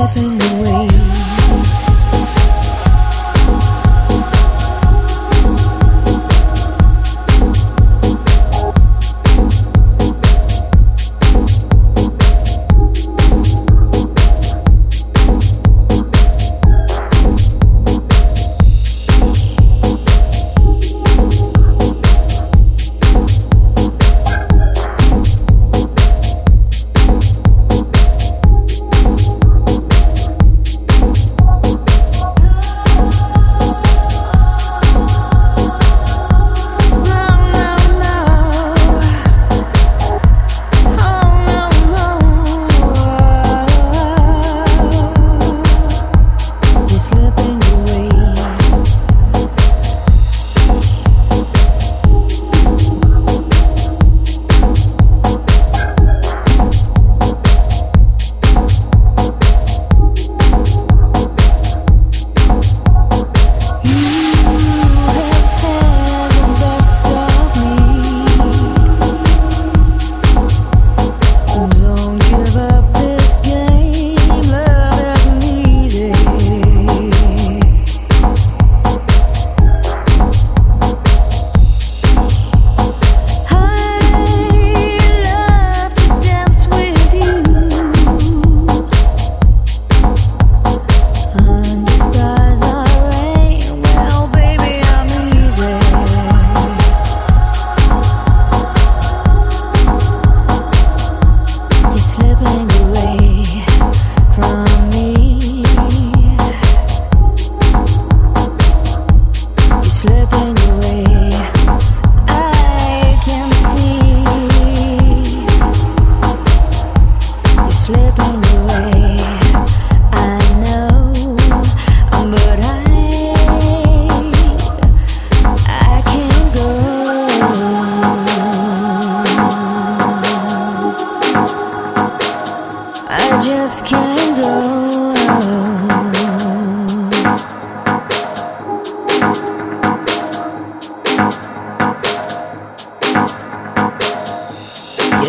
everything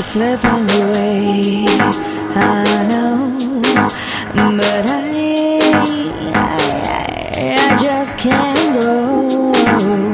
Slipping away, I know, but I, I, I just can't go.